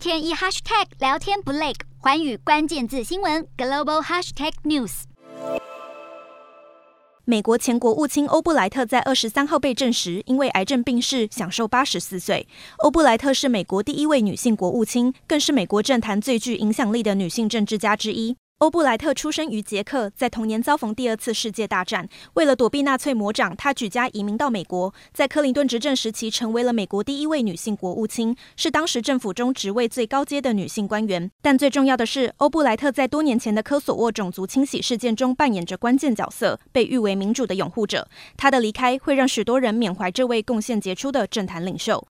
天一 hashtag 聊天不累，环宇关键字新闻 global hashtag news。美国前国务卿欧布莱特在二十三号被证实因为癌症病逝，享受八十四岁。欧布莱特是美国第一位女性国务卿，更是美国政坛最具影响力的女性政治家之一。欧布莱特出生于捷克，在童年遭逢第二次世界大战。为了躲避纳粹魔掌，他举家移民到美国。在克林顿执政时期，成为了美国第一位女性国务卿，是当时政府中职位最高阶的女性官员。但最重要的是，欧布莱特在多年前的科索沃种族清洗事件中扮演着关键角色，被誉为民主的拥护者。他的离开会让许多人缅怀这位贡献杰出的政坛领袖。